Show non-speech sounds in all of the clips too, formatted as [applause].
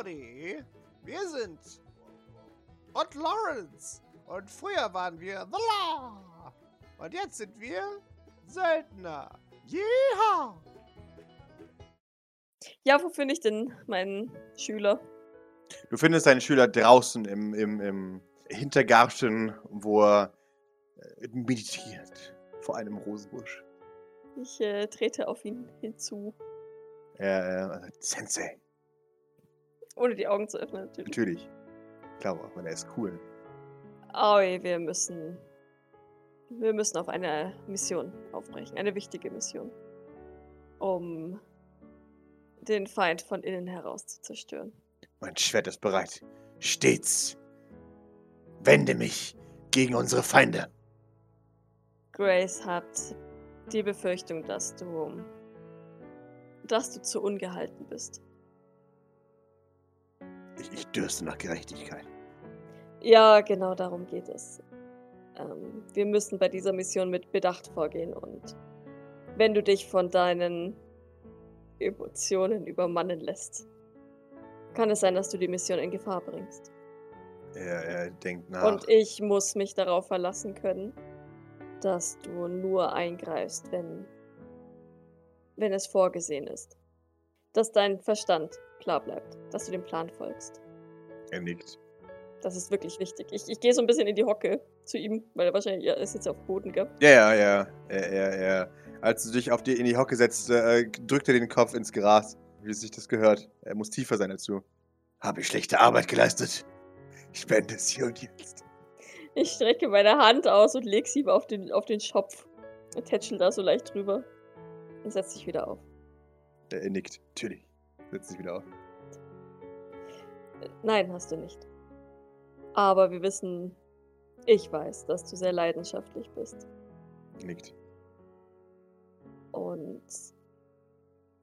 Howdy! Wir sind und Lawrence. Und früher waren wir The Law. Und jetzt sind wir Söldner. Jeha! Ja, wo finde ich denn meinen Schüler? Du findest deinen Schüler draußen im, im, im Hintergarten, wo er äh, meditiert vor einem Rosenbusch. Ich äh, trete auf ihn hinzu, Er, er sagt, Sensei, ohne die Augen zu öffnen natürlich. natürlich. Auch, weil er ist cool. Aoi, wir müssen. Wir müssen auf eine Mission aufbrechen. Eine wichtige Mission. Um den Feind von innen heraus zu zerstören. Mein Schwert ist bereit. Stets. Wende mich gegen unsere Feinde. Grace hat die Befürchtung, dass du. dass du zu ungehalten bist. Ich, ich dürste nach Gerechtigkeit. Ja, genau darum geht es. Ähm, wir müssen bei dieser Mission mit Bedacht vorgehen und wenn du dich von deinen Emotionen übermannen lässt, kann es sein, dass du die Mission in Gefahr bringst. Er, er denkt nach. Und ich muss mich darauf verlassen können, dass du nur eingreifst, wenn, wenn es vorgesehen ist. Dass dein Verstand klar bleibt, dass du dem Plan folgst. er nickt. Das ist wirklich wichtig. Ich, ich gehe so ein bisschen in die Hocke zu ihm, weil er wahrscheinlich ja, ist jetzt auf Boden, gell? Ja, ja, ja. Er, er, er. Als du dich auf die, in die Hocke setzt, äh, drückt er den Kopf ins Gras, wie sich das gehört. Er muss tiefer sein du. Habe ich schlechte Arbeit geleistet? Ich beende es hier und jetzt. Ich strecke meine Hand aus und leg sie ihm auf den, auf den Schopf. Und tätschel da so leicht drüber. Und setz dich wieder auf. Er, er nickt. Natürlich. Setzt sich wieder auf. Nein, hast du nicht. Aber wir wissen, ich weiß, dass du sehr leidenschaftlich bist. Nickt. Und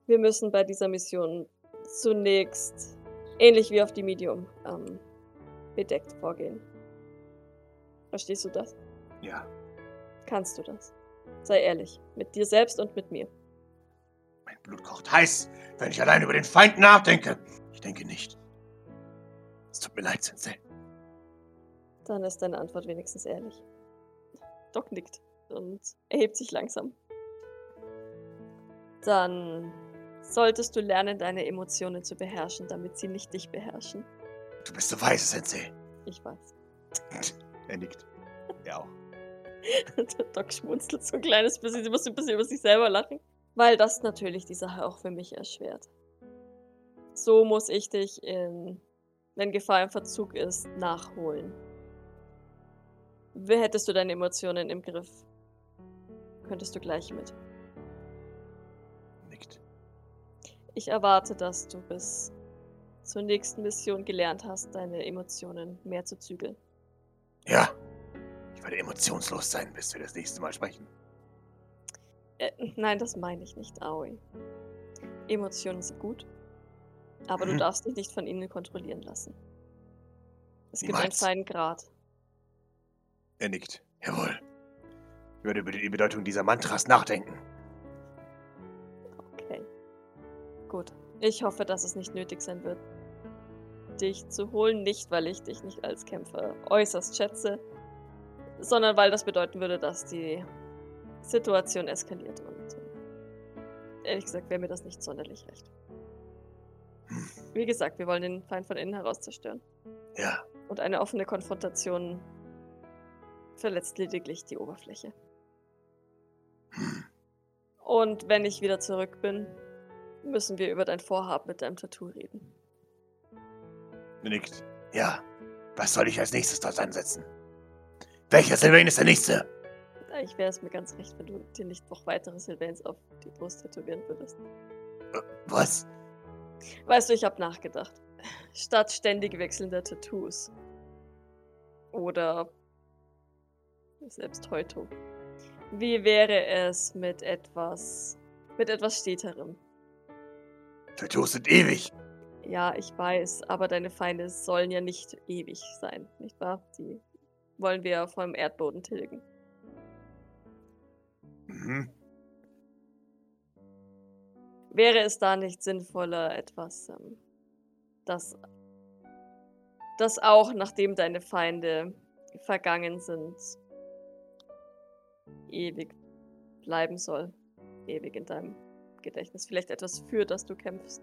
wir müssen bei dieser Mission zunächst, ähnlich wie auf die Medium, ähm, bedeckt vorgehen. Verstehst du das? Ja. Kannst du das? Sei ehrlich, mit dir selbst und mit mir. Blut kocht heiß, wenn ich allein über den Feind nachdenke. Ich denke nicht. Es tut mir leid, Sensei. Dann ist deine Antwort wenigstens ehrlich. Doc nickt und erhebt sich langsam. Dann solltest du lernen, deine Emotionen zu beherrschen, damit sie nicht dich beherrschen. Du bist so weise, Sensei. Ich weiß. [laughs] Er nickt. Er auch. [laughs] Der Doc schmunzelt so ein kleines bisschen, sie muss ein bisschen über sich selber lachen. Weil das natürlich die Sache auch für mich erschwert. So muss ich dich in, wenn Gefahr im Verzug ist, nachholen. Wie hättest du deine Emotionen im Griff? Könntest du gleich mit. Nickt. Ich erwarte, dass du bis zur nächsten Mission gelernt hast, deine Emotionen mehr zu zügeln. Ja. Ich werde emotionslos sein, bis wir das nächste Mal sprechen. Äh, nein, das meine ich nicht, Aoi. Emotionen sind gut, aber du Mhm. darfst dich nicht von ihnen kontrollieren lassen. Es gibt einen Niemals. feinen Grad. Er nickt. Jawohl. Ich werde über die Bedeutung dieser Mantras nachdenken. Okay. Gut. Ich hoffe, dass es nicht nötig sein wird, dich zu holen. Nicht, weil ich dich nicht als Kämpfer äußerst schätze, sondern weil das bedeuten würde, dass die Situation eskaliert. Und äh, ehrlich gesagt wäre mir das nicht sonderlich recht. Wie gesagt, wir wollen den Feind von innen heraus zerstören. Ja. Und eine offene Konfrontation verletzt lediglich die Oberfläche. Und wenn ich wieder zurück bin, müssen wir über dein Vorhaben mit deinem Tattoo reden. Nickt. Ja. Was soll ich als nächstes dort ansetzen? Welcher Silvain ist der nächste? Eigentlich wäre es mir ganz recht, wenn du dir nicht noch weitere Sylvains auf die Brust tätowieren würdest. Äh, Was? Weißt du, ich habe nachgedacht. Statt ständig wechselnder Tattoos. Oder selbst heute. Wie wäre es mit etwas. mit etwas Steterem? Tattoos sind ewig. Ja, ich weiß, aber deine Feinde sollen ja nicht ewig sein, nicht wahr? Die wollen wir vom Erdboden tilgen. Mhm. Wäre es da nicht sinnvoller, etwas ähm, dass, dass auch nachdem deine Feinde vergangen sind, ewig bleiben soll. Ewig in deinem Gedächtnis. Vielleicht etwas für das du kämpfst.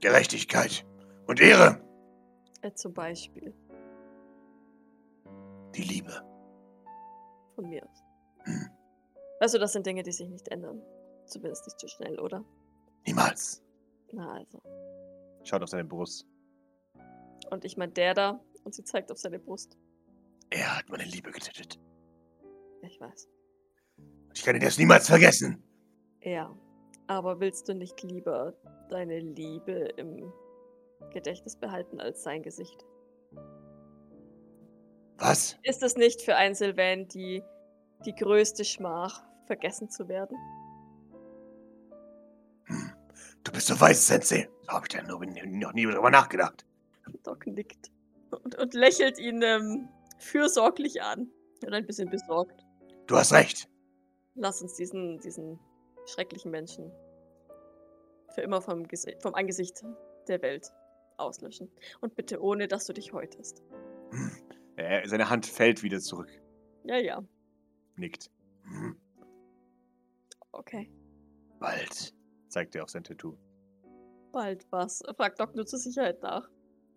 Gerechtigkeit und Ehre. Äh, zum Beispiel Die Liebe. von mir aus. Hm. Also, das sind Dinge, die sich nicht ändern. Zumindest nicht so schnell, oder? Niemals. Na also. Schaut auf seine Brust. Und ich meine, der da, und sie zeigt auf seine Brust. Er hat meine Liebe getötet. Ich weiß. Und ich kann ihn das niemals vergessen. Ja. Aber willst du nicht lieber deine Liebe im Gedächtnis behalten als sein Gesicht? Was? Ist es nicht für einen Sylvain die, die größte Schmach, vergessen zu werden? Hm. Du bist so weiß, Sensei. So habe ich da noch, noch nie drüber nachgedacht. Doc nickt und, und lächelt ihn ähm, fürsorglich an. Und ein bisschen besorgt. Du hast recht. Lass uns diesen, diesen schrecklichen Menschen für immer vom, Gesi vom Angesicht der Welt auslöschen. Und bitte ohne, dass du dich häutest. Hm. Er, seine Hand fällt wieder zurück. Ja, ja. Nickt. Hm. Okay. Bald, zeigt er auf sein Tattoo. Bald was? Fragt Doc nur zur Sicherheit nach.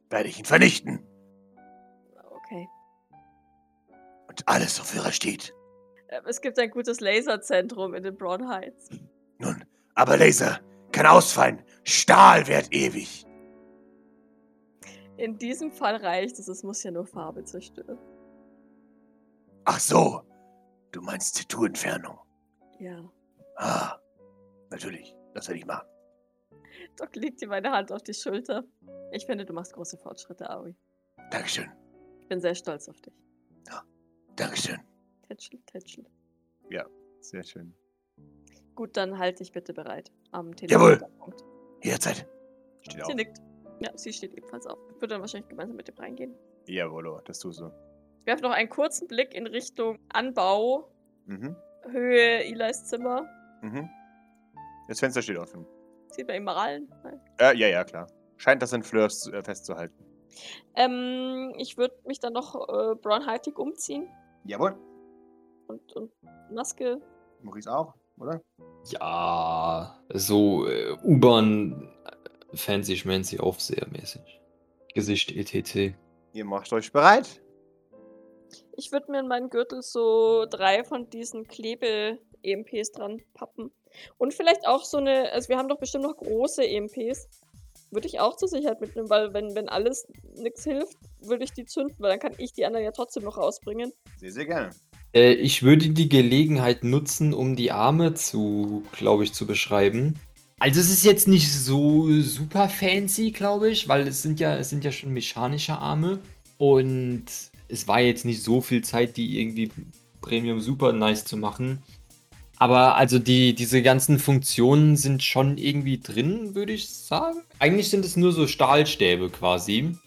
Werde ich ihn vernichten. Okay. Und alles, wofür er steht. Äh, Es gibt ein gutes Laserzentrum in den Broad Heights. Nun, aber Laser kann ausfallen. Stahl währt ewig. In diesem Fall reicht es, es muss ja nur Farbe zerstören. Ach so. Du meinst Tattoo-Entfernung. Ja. Ah, natürlich. Das werde ich machen. Doc legt ihm meine Hand auf die Schulter. Ich finde, du machst große Fortschritte, Aoi. Dankeschön. Ich bin sehr stolz auf dich. Dankeschön. Tätschel, tätschel. Sehr schön. Gut, dann halt dich bitte bereit. Am Jawohl. Telefonpunkt. Jederzeit. Steht Sie auf. nickt. Ja, sie steht ebenfalls auf. Ich würde dann wahrscheinlich gemeinsam mit dem reingehen. Jawohl, das tust du. Ich werfe noch einen kurzen Blick in Richtung Anbau, Mhm. Höhe Eli's Zimmer. Mhm. Das Fenster steht offen. Sieht man? Nein. Äh, ja, ja, klar. Scheint das in Fleurs äh, festzuhalten. Ähm, ich würde mich dann noch äh, brownheitig umziehen Jawohl. und, und Maske. Maurice auch, oder? Ja, so äh, U-Bahn fancy schmancy aufsehermäßig. Gesicht E etc. Ihr macht euch bereit. Ich würde mir in meinen Gürtel so drei von diesen Klebe-EMPs dran pappen. Und vielleicht auch so eine, also wir haben doch bestimmt noch große EMPs. Würde ich auch zur Sicherheit mitnehmen, weil wenn, wenn alles nichts hilft, würde ich die zünden, weil dann kann ich die anderen ja trotzdem noch rausbringen. Sehr, sehr gerne. Äh, ich würde die Gelegenheit nutzen, um die Arme zu, glaube ich, zu beschreiben. Also es ist jetzt nicht so super fancy, glaube ich, weil es sind ja, es sind ja schon mechanische Arme und es war jetzt nicht so viel Zeit, die irgendwie Premium super nice zu machen. Aber also die, diese ganzen Funktionen sind schon irgendwie drin, würde ich sagen. Eigentlich sind es nur so Stahlstäbe quasi.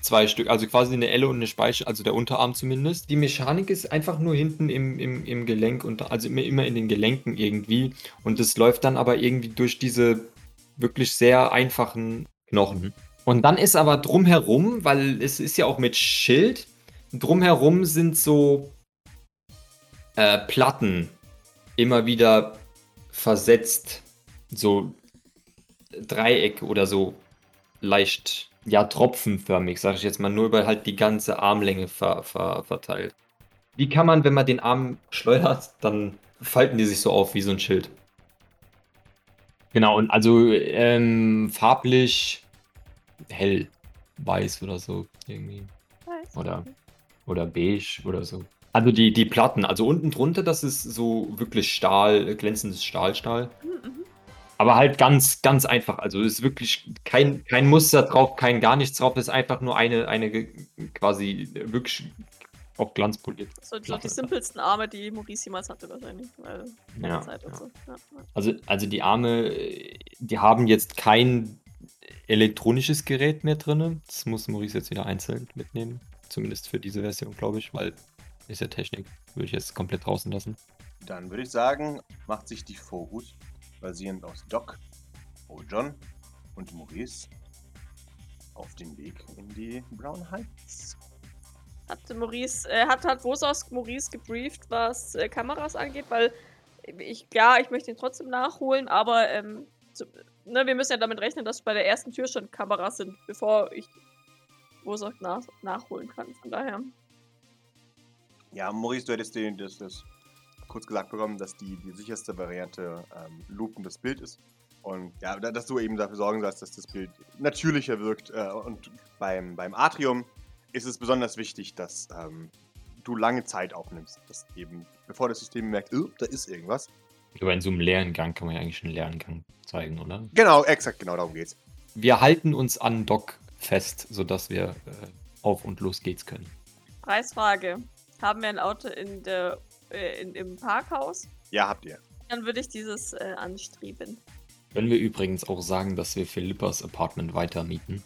Zwei Stück, also quasi eine Elle und eine Speiche, also der Unterarm zumindest. Die Mechanik ist einfach nur hinten im, im, im Gelenk und also immer, immer in den Gelenken irgendwie. Und es läuft dann aber irgendwie durch diese wirklich sehr einfachen Knochen. Und dann ist aber drumherum, weil es ist ja auch mit Schild, drumherum sind so äh, Platten immer wieder versetzt. So Dreieck oder so leicht, ja, tropfenförmig, sage ich jetzt mal, nur über halt die ganze Armlänge ver, ver, verteilt. Wie kann man, wenn man den Arm schleudert, dann falten die sich so auf wie so ein Schild. Genau, und also ähm, farblich hell, weiß oder so irgendwie. Weiß. Oder, oder beige oder so. Also die, die Platten, also unten drunter, das ist so wirklich Stahl, glänzendes Stahlstahl. Mhm, mhm. Aber halt ganz, ganz einfach. Also es ist wirklich kein, kein Muster drauf, kein gar nichts drauf. Es ist einfach nur eine, eine quasi wirklich auf Glanz poliert. So, so die simpelsten Arme, die Maurice jemals hatte wahrscheinlich. Weil Ja, Zeit und ja. so. Ja, ja. Also, also die Arme, die haben jetzt kein elektronisches Gerät mehr drin. Das muss Maurice jetzt wieder einzeln mitnehmen. Zumindest für diese Version, glaube ich, weil ist ja Technik. Würde ich jetzt komplett draußen lassen. Dann würde ich sagen, macht sich die Vorhut, basierend aus Doc, Old John und Maurice, auf den Weg in die Brown Heights. Hat Maurice, äh, hat, hat Vosos Maurice gebrieft, was äh, Kameras angeht, weil ich, ja, ich möchte ihn trotzdem nachholen, aber ähm, zu, ne, wir müssen ja damit rechnen, dass bei der ersten Tür schon Kameras sind, bevor ich Vosos nach, nachholen kann. Von daher. Ja, Maurice, du hättest den, das, das kurz gesagt bekommen, dass die, die sicherste Variante ähm, Lupen das Bild ist. Und ja, da- dass du eben dafür sorgen sollst, dass das Bild natürlicher wirkt. Äh, und beim, beim Atrium ist es besonders wichtig, dass ähm, du lange Zeit aufnimmst. Dass eben, bevor das System merkt, oh, da ist irgendwas. Aber in so einem leeren Gang kann man ja eigentlich einen leeren Gang zeigen, oder? Genau, exakt, genau darum geht's. Wir halten uns an Doc fest, sodass wir äh, auf und los geht's können. Preisfrage. Haben wir ein Auto in der, äh, in, im Parkhaus? Ja, habt ihr. Dann würde ich dieses äh, anstreben. Können wir übrigens auch sagen, dass wir Philippas Apartment weitermieten?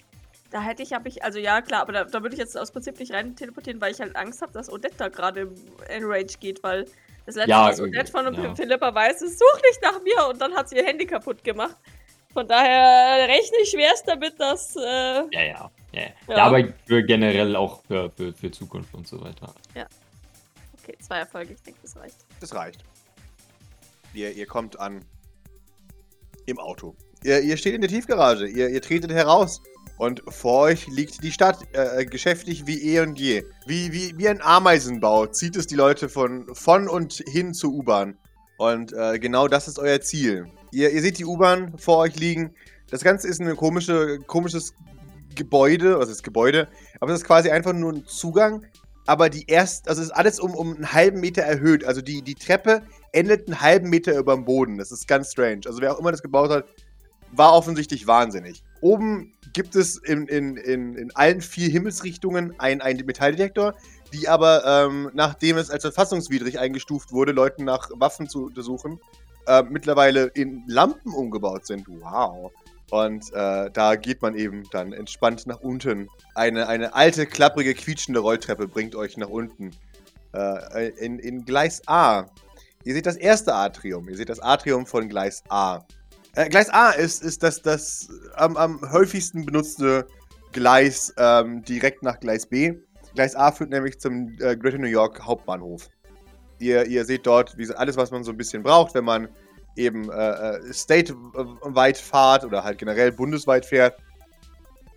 Da hätte ich, habe ich, also ja, klar, aber da, da würde ich jetzt aus Prinzip nicht rein teleportieren, weil ich halt Angst habe, dass Odette da gerade in Rage geht, weil das letzte, Ja, was Odette von ja. Philippa weiß, ist, such nicht nach mir und dann hat sie ihr Handy kaputt gemacht. Von daher rechne ich schwerst damit, dass, äh, Ja, ja. Ja, ja. Ja. ja aber für generell auch für, für, für Zukunft und so weiter. okay, zwei Erfolge, ich denke, das reicht. Das reicht. Ihr, ihr kommt an im Auto. Ihr, ihr steht in der Tiefgarage. Ihr, ihr tretet heraus. Und vor euch liegt die Stadt, äh, geschäftig wie eh und je. Wie, wie, wie ein Ameisenbau zieht es die Leute von, von und hin zur U-Bahn. Und äh, genau das ist euer Ziel. Ihr, ihr seht die U-Bahn vor euch liegen. Das Ganze ist ein komische, komisches Gebäude, was ist Gebäude? Aber es ist quasi einfach nur ein Zugang. Aber die erst, also es ist alles um, um einen halben Meter erhöht. Also die, die Treppe endet einen halben Meter über dem Boden. Das ist ganz strange. Also wer auch immer das gebaut hat, war offensichtlich wahnsinnig. Oben gibt es in, in, in, in allen vier Himmelsrichtungen einen, einen Metalldetektor, die aber, ähm, nachdem es als verfassungswidrig eingestuft wurde, Leuten nach Waffen zu untersuchen, äh, mittlerweile in Lampen umgebaut sind. Wow. Und äh, da geht man eben dann entspannt nach unten. Eine, eine alte, klapprige, quietschende Rolltreppe bringt euch nach unten. Äh, in, in Gleis A. Ihr seht das erste Atrium. Ihr seht das Atrium von Gleis A. Äh, Gleis A ist, ist das, das am, am häufigsten benutzte Gleis ähm, direkt nach Gleis B. Gleis A führt nämlich zum äh, Greater New York Hauptbahnhof. Ihr, ihr seht dort wie alles, was man so ein bisschen braucht, wenn man eben äh, äh, stateweit fahrt oder halt generell bundesweit fährt.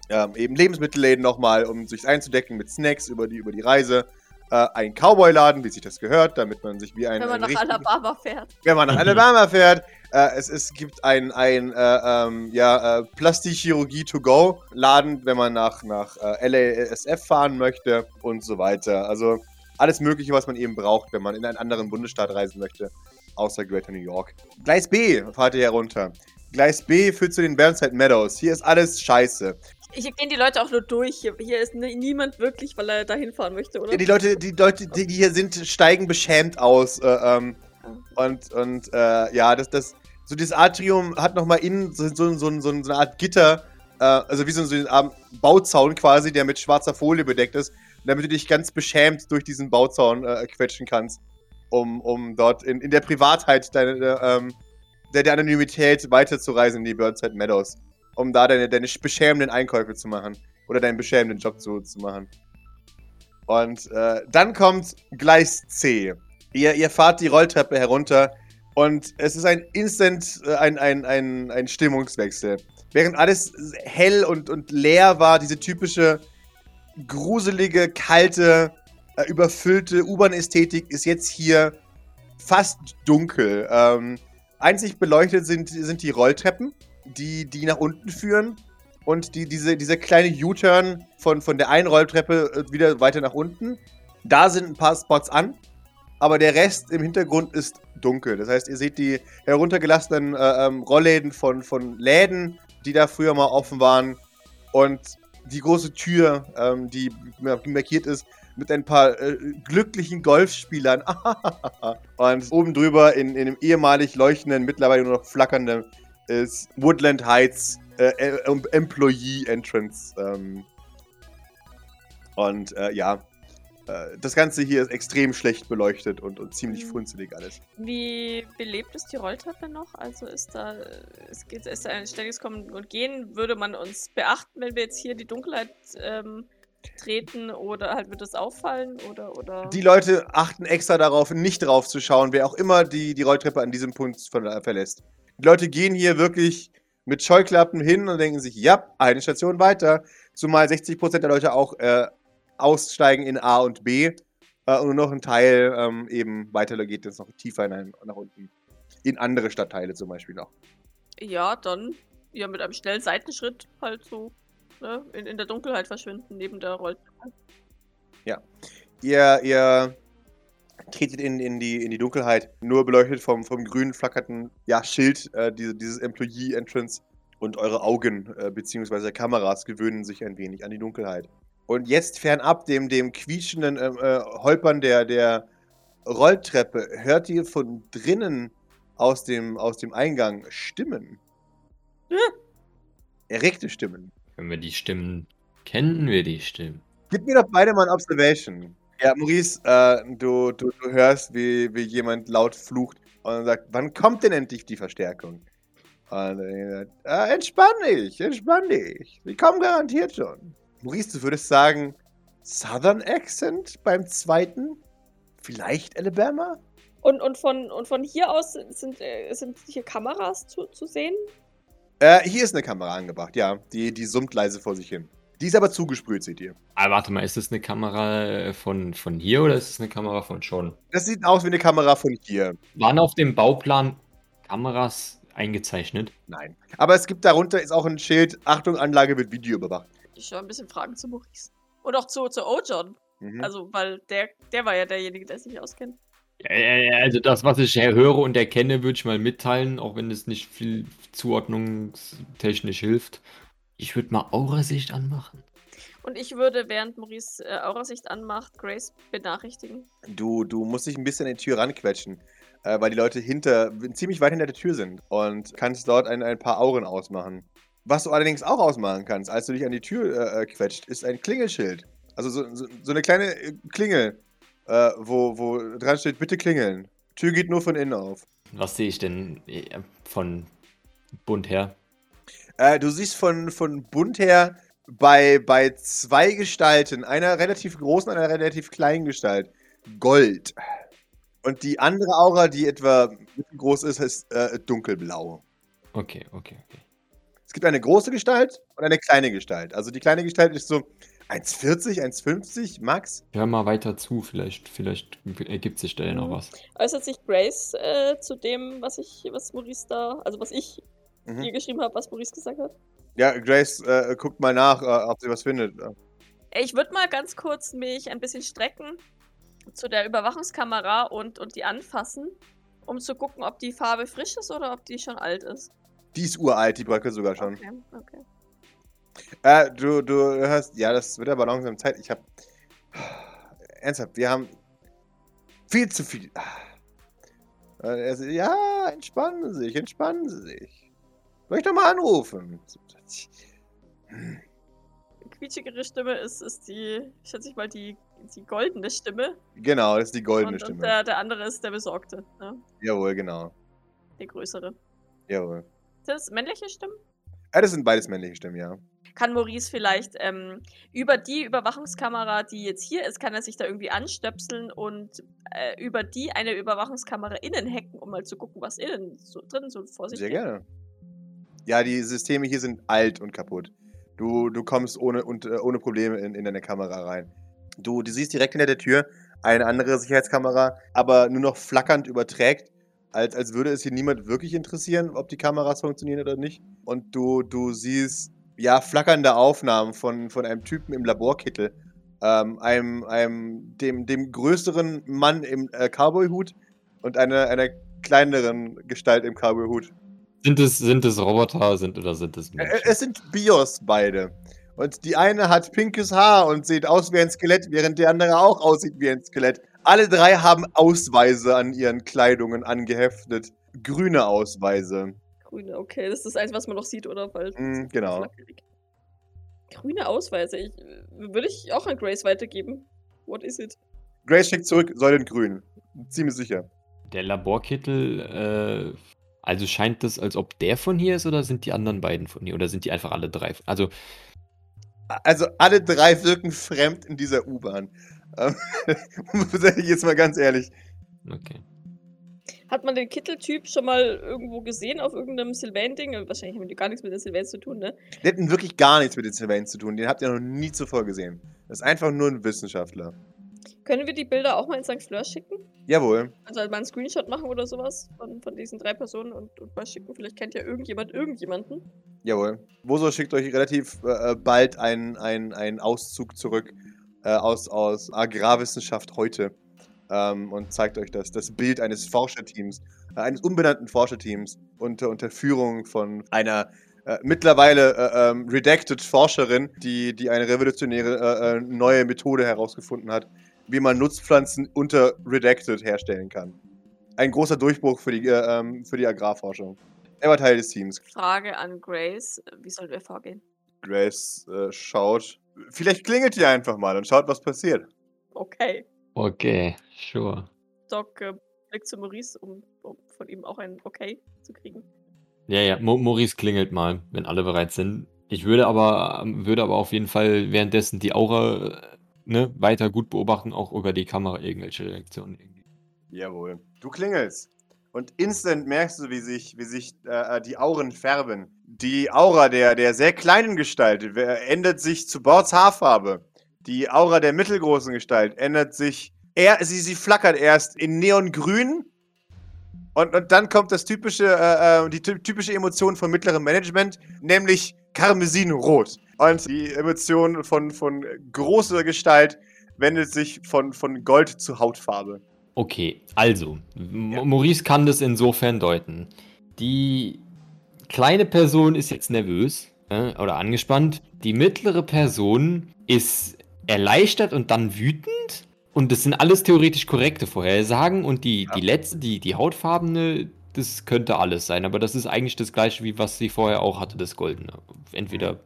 Ähm, eben Lebensmittelläden nochmal, um sich einzudecken mit Snacks über die, über die Reise. Äh, ein Cowboy-Laden, wie sich das gehört, damit man sich wie ein. Wenn man ein nach Alabama fährt. wenn man nach Alabama fährt. Äh, es, es gibt ein, ein äh, ähm, ja, äh, Plastikchirurgie to go Laden, wenn man nach, nach äh, LASF fahren möchte und so weiter. Also alles Mögliche, was man eben braucht, wenn man in einen anderen Bundesstaat reisen möchte, außer Greater New York. Gleis B fahrt ihr herunter. Gleis B führt zu den Burnside Meadows. Hier ist alles scheiße. Hier gehen die Leute auch nur durch. Hier, hier ist ni- niemand wirklich, weil er da hinfahren möchte, oder? Ja, die Leute, die Leute, die hier sind, steigen beschämt aus. Äh, ähm, und und äh, ja, das, das, so dieses Atrium hat nochmal innen so, so, so, so, eine Art Gitter, äh, also wie so, so eine Art Bauzaun quasi, der mit schwarzer Folie bedeckt ist, damit du dich ganz beschämt durch diesen Bauzaun äh, quetschen kannst, um, um dort in, in der Privatheit deine, äh, ähm, der, der Anonymität weiterzureisen in die Burnside Meadows, um da deine, deine beschämenden Einkäufe zu machen oder deinen beschämenden Job zu, zu machen. Und äh, dann kommt Gleis C. Ihr, ihr fahrt die Rolltreppe herunter und es ist ein Instant, äh, ein, ein, ein, ein Stimmungswechsel. Während alles hell und, und leer war, diese typische gruselige, kalte, äh, überfüllte U-Bahn-Ästhetik ist jetzt hier fast dunkel. Ähm, einzig beleuchtet sind, sind die Rolltreppen, die, die nach unten führen. Und die, diese, diese kleine U-Turn von, von der einen Rolltreppe äh, wieder weiter nach unten. Da sind ein paar Spots an, aber der Rest im Hintergrund ist dunkel. Das heißt, ihr seht die heruntergelassenen äh, ähm, Rollläden von, von Läden, die da früher mal offen waren. Und die große Tür, ähm, die markiert ist, mit ein paar äh, glücklichen Golfspielern. [laughs] Und oben drüber in, in dem ehemalig leuchtenden, mittlerweile nur noch flackernden, ist Woodland Heights äh, äh, Employee Entrance. Ähm. Und äh, ja, Äh, das Ganze hier ist extrem schlecht beleuchtet und, und ziemlich Mhm. funzelig alles. Wie belebt ist die Rolltreppe noch? Also ist da, es geht, ist da ein ständiges Kommen und Gehen? Würde man uns beachten, wenn wir jetzt hier die Dunkelheit ähm, treten oder halt wird es auffallen oder oder? Die Leute achten extra darauf, nicht drauf zu schauen, wer auch immer die, die Rolltreppe an diesem Punkt ver verlässt. Die Leute gehen hier wirklich mit Scheuklappen hin und denken sich, ja, eine Station weiter. Zumal 60% der Leute auch äh, aussteigen in A und B äh, und nur noch ein Teil ähm, eben weiter geht jetzt noch tiefer hinein, nach unten. In andere Stadtteile zum Beispiel noch. Ja, dann ja mit einem schnellen Seitenschritt halt so ne, in, in der Dunkelheit verschwinden neben der Rolltreppe. Ihr, ihr tretet in, in, die, in die Dunkelheit, nur beleuchtet vom, vom grün flackernden ja, Schild, äh, diese, dieses Employee-Entrance. Und eure Augen äh, bzw. Kameras gewöhnen sich ein wenig an die Dunkelheit. Und jetzt fernab dem, dem quietschenden äh, äh, Holpern der, der Rolltreppe hört ihr von drinnen aus dem, aus dem Eingang Stimmen. Erregte Stimmen. Wenn wir die Stimmen kennen, wir die Stimmen. Gib mir doch beide mal ein Observation. Ja, Maurice, äh, du, du, du hörst, wie, wie jemand laut flucht und sagt, wann kommt denn endlich die Verstärkung? Und er sagt, äh, entspann dich, entspann dich. Die kommen garantiert schon. Maurice, du würdest sagen, Southern Accent beim zweiten? Vielleicht Alabama? Und, und, von, und von hier aus sind, äh, sind hier Kameras zu, zu sehen? Äh, hier ist eine Kamera angebracht, ja. Die, die summt leise vor sich hin. Die ist aber zugesprüht, seht ihr. Aber warte mal, ist das eine Kamera äh, von, von hier oder ist es eine Kamera von schon? Das sieht aus wie eine Kamera von hier. Waren auf dem Bauplan Kameras eingezeichnet? Nein. Aber es gibt darunter ist auch ein Schild, Achtung, Anlage wird Video überwacht. Ich schaue ein bisschen Fragen zu Maurice. Und auch zu, zu Ojon. Mhm. Also, weil der, der war ja derjenige, der sich auskennt. Ja, ja, ja, also das, was ich höre und erkenne, würde ich mal mitteilen, auch wenn es nicht viel zuordnungstechnisch hilft. Ich würde mal Aurasicht anmachen. Und ich würde, während Maurice äh, Aurasicht anmacht, Grace benachrichtigen. Du, du musst dich ein bisschen an die Tür ranquetschen, äh, weil die Leute hinter, ziemlich weit hinter der Tür sind und kannst dort ein, ein paar Auren ausmachen. Was du allerdings auch ausmachen kannst, als du dich an die Tür äh, äh, quetscht, ist ein Klingelschild. Also so, so, so eine kleine äh, Klingel, äh, wo, wo dran steht, bitte klingeln. Tür geht nur von innen auf. Was sehe ich denn äh, von Bund her? Äh, du siehst von, von Bund her bei, bei zwei Gestalten, einer relativ großen und einer relativ kleinen Gestalt, Gold. Und die andere Aura, die etwa groß ist, ist äh, dunkelblau. Okay, okay, okay. Es gibt eine große Gestalt und eine kleine Gestalt. Also die kleine Gestalt ist so 1,40, 1,50 max. Hör mal weiter zu, vielleicht, vielleicht ergibt sich da ja noch Mhm. was. Äußert sich Grace äh, zu dem, was ich, was Maurice da, also was ich Mhm. hier geschrieben habe, was Maurice gesagt hat? Ja, Grace äh, guckt mal nach, äh, ob sie was findet. Ich würde mal ganz kurz mich ein bisschen strecken zu der Überwachungskamera und, und die anfassen, um zu gucken, ob die Farbe frisch ist oder ob die schon alt ist. Die ist uralt, die Brücke sogar schon. Okay, okay. Äh, du, du hörst, ja, das wird aber langsam Zeit. Ich hab. Ernsthaft, wir haben viel zu viel. Äh, er so, ja, entspannen Sie sich, entspannen Sie sich. Soll ich doch mal anrufen? Hm. Quietschigere Stimme ist, ist die, schätze ich mal, die, die goldene Stimme. Genau, das ist die goldene und, und Stimme. der, der andere ist der Besorgte, ne? Jawohl, genau. der größere. Jawohl. Sind das männliche Stimmen? Ja, das sind beides männliche Stimmen, ja. Kann Maurice vielleicht ähm, über die Überwachungskamera, die jetzt hier ist, kann er sich da irgendwie anstöpseln und äh, über die eine Überwachungskamera innen hacken, um mal zu gucken, was innen so drin so vor sich Sehr geht? gerne. Ja, die Systeme hier sind alt und kaputt. Du, du kommst ohne, und, äh, ohne Probleme in, in deine Kamera rein. Du, du siehst direkt hinter der Tür eine andere Sicherheitskamera, aber nur noch flackernd überträgt, als, als würde es hier niemand wirklich interessieren, ob die Kameras funktionieren oder nicht. Und du, du siehst, ja, flackernde Aufnahmen von, von einem Typen im Laborkittel, ähm, einem, einem dem, dem größeren Mann im äh, Cowboy-Hut und einer, einer kleineren Gestalt im Cowboy-Hut. Sind es, sind es Roboter sind, oder sind es Menschen? Es sind Bios beide. Und die eine hat pinkes Haar und sieht aus wie ein Skelett, während der andere auch aussieht wie ein Skelett. Alle drei haben Ausweise an ihren Kleidungen angeheftet. Grüne Ausweise. Grüne, okay. Das ist das Einzige, was man noch sieht, oder? Weil Mm, genau. Grüne Ausweise. Ich, würde ich auch an Grace weitergeben. What is it? Grace schickt zurück, Säulengrün. Ziemlich sicher. Der Laborkittel, äh, also scheint das, als ob der von hier ist oder sind die anderen beiden von hier? Oder sind die einfach alle drei? Also, Also alle drei wirken fremd in dieser U-Bahn. [laughs] Sag ich jetzt mal ganz ehrlich. okay. Hat man den Kitteltyp schon mal irgendwo gesehen auf irgendeinem Sylvain-Ding? Wahrscheinlich haben die gar nichts mit den Sylvains zu tun, ne? Die hätten wirklich gar nichts mit den Sylvains zu tun. Den habt ihr noch nie zuvor gesehen. Das ist einfach nur ein Wissenschaftler. Können wir die Bilder auch mal in St. Fleur schicken? Jawohl. Also halt mal einen Screenshot machen oder sowas von, von diesen drei Personen und, und mal schicken. Vielleicht kennt ja irgendjemand irgendjemanden. Jawohl. Boso schickt euch relativ äh, bald einen, einen Auszug zurück äh, aus, aus Agrarwissenschaft heute ähm, und zeigt euch das, das Bild eines Forscherteams, äh, eines unbenannten Forscherteams unter, unter Führung von einer äh, mittlerweile äh, ähm, redacted Forscherin, die, die eine revolutionäre äh, äh, neue Methode herausgefunden hat, wie man Nutzpflanzen unter redacted herstellen kann. Ein großer Durchbruch für die, äh, ähm, für die Agrarforschung. Er war Teil des Teams. Frage an Grace. Wie sollen wir vorgehen? Grace äh, schaut. Vielleicht klingelt ihr einfach mal und schaut, was passiert. Okay. Okay, sure. Doc äh, blickt zu Maurice, um, um von ihm auch ein Okay zu kriegen. Ja, ja, Mo Maurice klingelt mal, wenn alle bereit sind. Ich würde aber, ähm, würde aber auf jeden Fall währenddessen die Aura äh, ne, weiter gut beobachten, auch über die Kamera irgendwelche Reaktionen. Irgendwie. Jawohl. Du klingelst. Und instant merkst du, wie sich, wie sich äh, die Auren färben. Die Aura der, der sehr kleinen Gestalt äh, ändert sich zu Bords Haarfarbe. Die Aura der mittelgroßen Gestalt ändert sich. Er, sie, sie flackert erst in Neongrün. Und, und dann kommt das typische, äh, äh, die ty- typische Emotion von mittlerem Management, nämlich Karmesinrot. Und die Emotion von, von großer Gestalt wendet sich von, von Gold zu Hautfarbe. Okay, also, Ja. Maurice kann das insofern deuten. Die kleine Person ist jetzt nervös äh, oder angespannt. Die mittlere Person ist erleichtert und dann wütend. Und das sind alles theoretisch korrekte Vorhersagen. Und die, Ja. die letzte, die, die hautfarbene, das könnte alles sein. Aber das ist eigentlich das gleiche, wie was sie vorher auch hatte, das Goldene. Entweder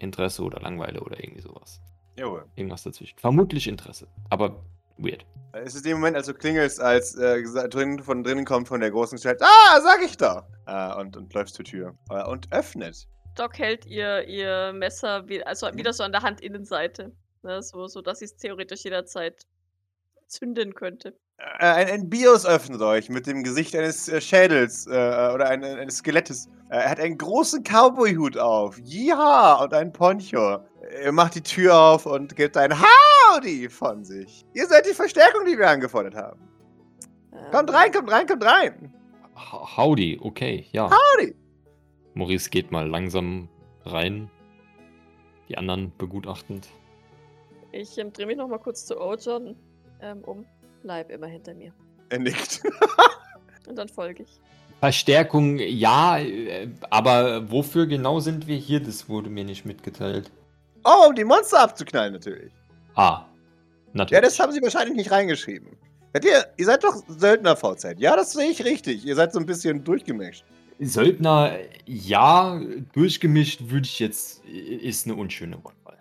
Interesse oder Langeweile oder irgendwie sowas. Jawohl. Irgendwas dazwischen. Vermutlich Interesse. Aber weird. Es ist der Moment, als du klingelst, als äh, drin, von drinnen kommt von der großen Gestalt, ah, sag ich doch! Äh, und, und läufst zur Tür. Äh, und öffnet. Doc hält ihr, ihr Messer wie, also Mhm. wieder so an der Handinnenseite. Ne, so, so dass sie es theoretisch jederzeit zünden könnte. Äh, ein, ein Bios öffnet euch mit dem Gesicht eines äh, Schädels äh, oder ein, eines Skelettes. Äh, er hat einen großen Cowboy-Hut auf. Ja, und ein Poncho. Er macht die Tür auf und gibt ein Howdy von sich. Ihr seid die Verstärkung, die wir angefordert haben. Kommt Ähm, rein, kommt rein, kommt rein. Howdy, okay, ja. Howdy. Maurice geht mal langsam rein. Die anderen begutachtend. Ich ähm, drehe mich noch mal kurz zu Ojon ähm, um. Bleib immer hinter mir. Er nickt. [laughs] Und dann folge ich. Verstärkung, ja, äh, aber wofür genau sind wir hier? Das wurde mir nicht mitgeteilt. Oh, um die Monster abzuknallen natürlich. Ah, natürlich. Ja, das haben sie wahrscheinlich nicht reingeschrieben. Seid ihr, ihr seid doch Söldner-VZ. Ja, das sehe ich richtig. Ihr seid so ein bisschen durchgemischt. Söldner, ja, durchgemischt würde ich jetzt, ist eine unschöne Wortwahl.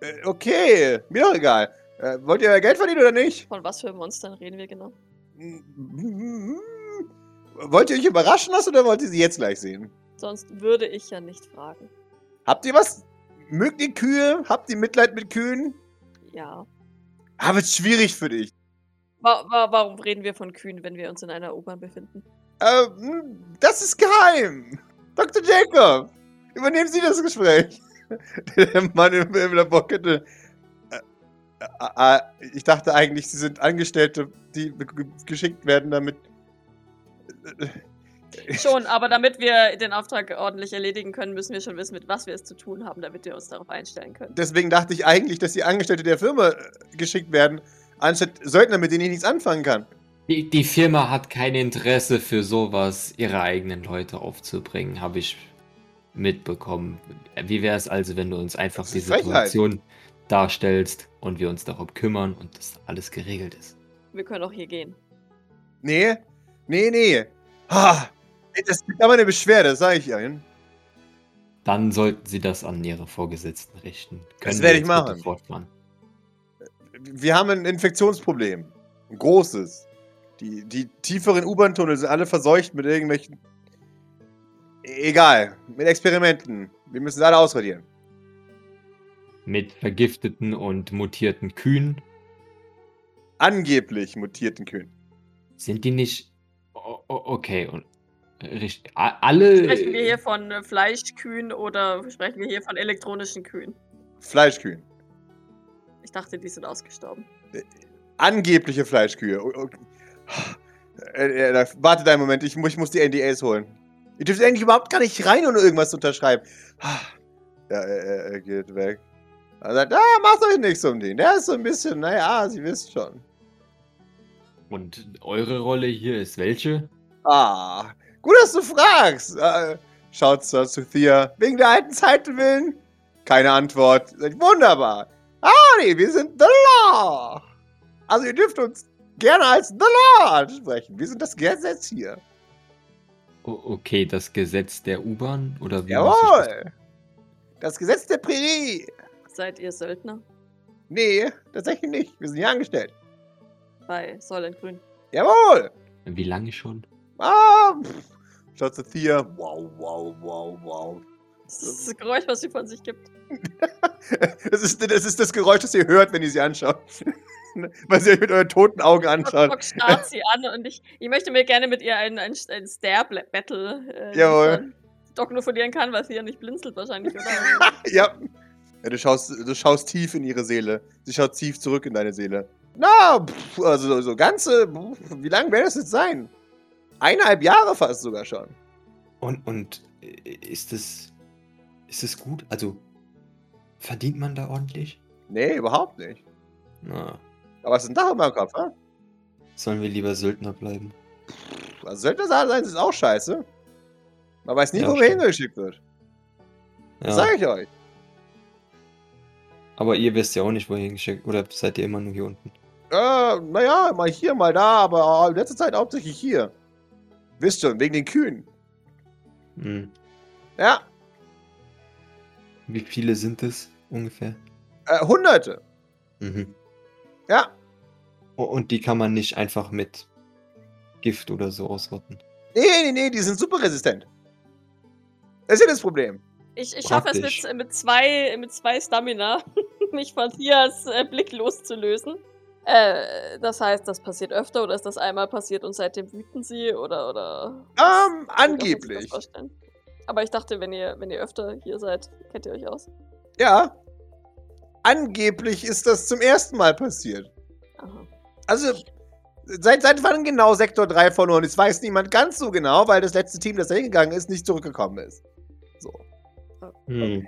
Äh, okay, mir doch egal. Äh, wollt ihr Geld verdienen oder nicht? Von was für Monstern reden wir genau? Wollt ihr euch überraschen lassen oder wollt ihr sie jetzt gleich sehen? Sonst würde ich ja nicht fragen. Habt ihr was? Mögt ihr Kühe? Habt ihr Mitleid mit Kühen? Ja. Ah, wird schwierig für dich. Wa wa warum reden wir von Kühen, wenn wir uns in einer U-Bahn befinden? Ähm, das ist geheim. Dr. Jacob, übernehmen Sie das Gespräch. [laughs] Der Mann im, im Laborkette. Äh, äh, äh, ich dachte eigentlich, Sie sind Angestellte, die ge- geschickt werden, damit. Schon, [laughs] aber damit wir den Auftrag ordentlich erledigen können, müssen wir schon wissen, mit was wir es zu tun haben, damit wir uns darauf einstellen können. Deswegen dachte ich eigentlich, dass Sie Angestellte der Firma äh, geschickt werden, anstatt Söldner, mit denen ich nichts anfangen kann. Die, die Firma hat kein Interesse für sowas, ihre eigenen Leute aufzubringen, habe ich mitbekommen. Wie wäre es also, wenn du uns einfach Das die ist Frechheit. Darstellst und wir uns darum kümmern und das alles geregelt ist? Wir können auch hier gehen. Nee, nee, nee. Ha, das ist aber eine Beschwerde, das sage ich Ihnen. Dann sollten sie das an ihre Vorgesetzten richten. Das wir werde ich machen. Fortfahren. Wir haben ein Infektionsproblem. Ein großes. Die, die tieferen U-Bahn-Tunnel sind alle verseucht mit irgendwelchen. Egal. Mit Experimenten. Wir müssen sie alle ausradieren. Mit vergifteten und mutierten Kühen. Angeblich mutierten Kühen. Sind die nicht. O okay, und. Richtig. Alle. Sprechen wir hier von äh, Fleischkühen oder sprechen wir hier von elektronischen Kühen? Fleischkühen. Ich dachte, die sind ausgestorben. Angebliche Fleischkühe. O- o- Äh, äh, da- Wartet einen Moment, ich, ich muss die NDAs holen. Ihr dürft eigentlich überhaupt gar nicht rein, ohne irgendwas zu unterschreiben. Ja, er, er, er geht weg. Er sagt, ah, macht euch nichts um den. Der ist so ein bisschen, naja, Sie wisst schon. Und eure Rolle hier ist welche? Ah, gut, dass du fragst. Äh, schaut zu Thea. Wegen der alten Zeiten willen? Keine Antwort. Seid wunderbar. Ah, nee, wir sind The Law. Also ihr dürft uns gerne als The Law ansprechen. Wir sind das Gesetz hier. O okay, das Gesetz der U-Bahn? Oder wie muss ich das- Jawohl. Das Gesetz der Prärie. Seid ihr Söldner? Nee, tatsächlich nicht. Wir sind hier angestellt. Bei Soylent Grün. Jawohl. Wie lange schon? Ah, pff. Schaut zu Thea. Wow, wow, wow, wow. Das ist das Geräusch, was sie von sich gibt. [laughs] Das ist, das ist das Geräusch, das ihr hört, wenn ihr sie anschaut. [laughs] Weil sie euch mit euren toten Augen anschaut. Doc starrt sie an und ich, ich möchte mir gerne mit ihr ein, ein, ein Stare-Battle äh, Jawohl. Doc nur verlieren kann, weil sie ja nicht blinzelt wahrscheinlich, oder? [laughs] Ja. Ja du, schaust, du schaust tief in ihre Seele. Sie schaut tief zurück in deine Seele. Na, pff, also so ganze. pff, Wie lange wird das jetzt sein? Eineinhalb Jahre fast sogar schon. Und, und äh, ist es. Ist es gut? Also. Verdient man da ordentlich? Nee, überhaupt nicht. Na, Aber es ist ein Dach über dem Kopf, hä? sollen wir lieber Söldner bleiben? Also Söldner sein ist auch scheiße. Man weiß nie, Ja, wo man hingeschickt wird. Das Ja, sage ich euch. Aber ihr wisst ja auch nicht, wohin geschickt. Oder seid ihr immer nur hier unten? Äh, naja, mal hier, mal da, aber in letzter Zeit hauptsächlich hier. Wisst schon, wegen den Kühen. Hm. Ja, Wie viele sind es ungefähr? äh, Hunderte. Mhm. Ja, Und die kann man nicht einfach mit Gift oder so ausrotten. nee, nee, nee, die sind super resistent. Das ist ja das Problem. Ich, ich schaffe es mit, mit, zwei, mit zwei Stamina, [laughs] mich von Thias äh, Blick loszulösen. Äh, das heißt, das passiert öfter oder ist das einmal passiert und seitdem wüten sie oder oder. Ähm, das angeblich. Aber ich dachte, wenn ihr, wenn ihr öfter hier seid, kennt ihr euch aus. Ja. Angeblich ist das zum ersten Mal passiert. Aha. Also, seit, seit wann genau Sektor 3 verloren ist, weiß niemand ganz so genau, weil das letzte Team, das da hingegangen ist, nicht zurückgekommen ist. So. Hm.